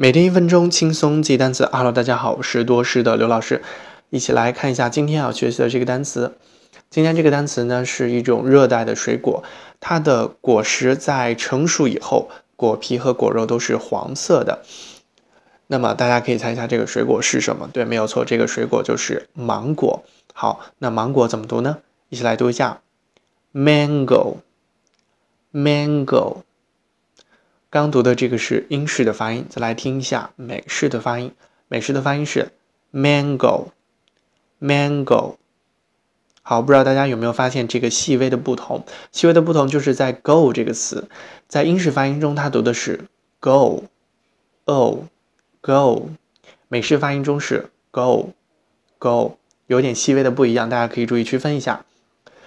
每天一分钟，轻松记单词。Hello，大家好，我是多师的刘老师，一起来看一下今天要学习的这个单词。今天这个单词呢，是一种热带的水果，它的果实在成熟以后，果皮和果肉都是黄色的。那么大家可以猜一下这个水果是什么？对，没有错，这个水果就是芒果。好，那芒果怎么读呢？一起来读一下：mango，mango。刚读的这个是英式的发音，再来听一下美式的发音。美式的发音是 mango，mango。好，不知道大家有没有发现这个细微的不同？细微的不同就是在 go 这个词，在英式发音中它读的是 go，o，go。美式发音中是 go，go，有点细微的不一样，大家可以注意区分一下。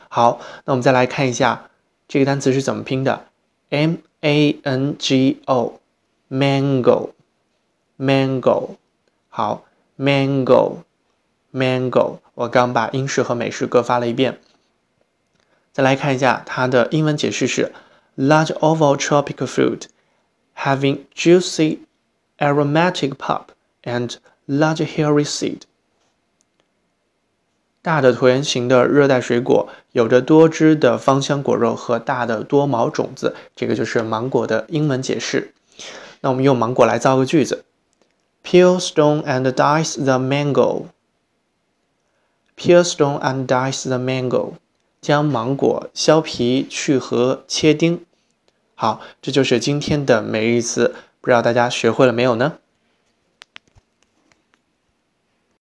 好，那我们再来看一下这个单词是怎么拼的，m。a n g o，mango，mango，好，mango，mango，我刚把英式和美式各发了一遍。再来看一下它的英文解释是：large oval tropical fruit having juicy aromatic pulp and large hairy seed。 大的椭圆形的热带水果，有着多汁的芳香果肉和大的多毛种子，这个就是芒果的英文解释。那我们用芒果来造个句子：Peel, stone, and dice the mango. Peel, stone, and dice the mango. 将芒果削皮、去核、切丁。好，这就是今天的每日一词，不知道大家学会了没有呢？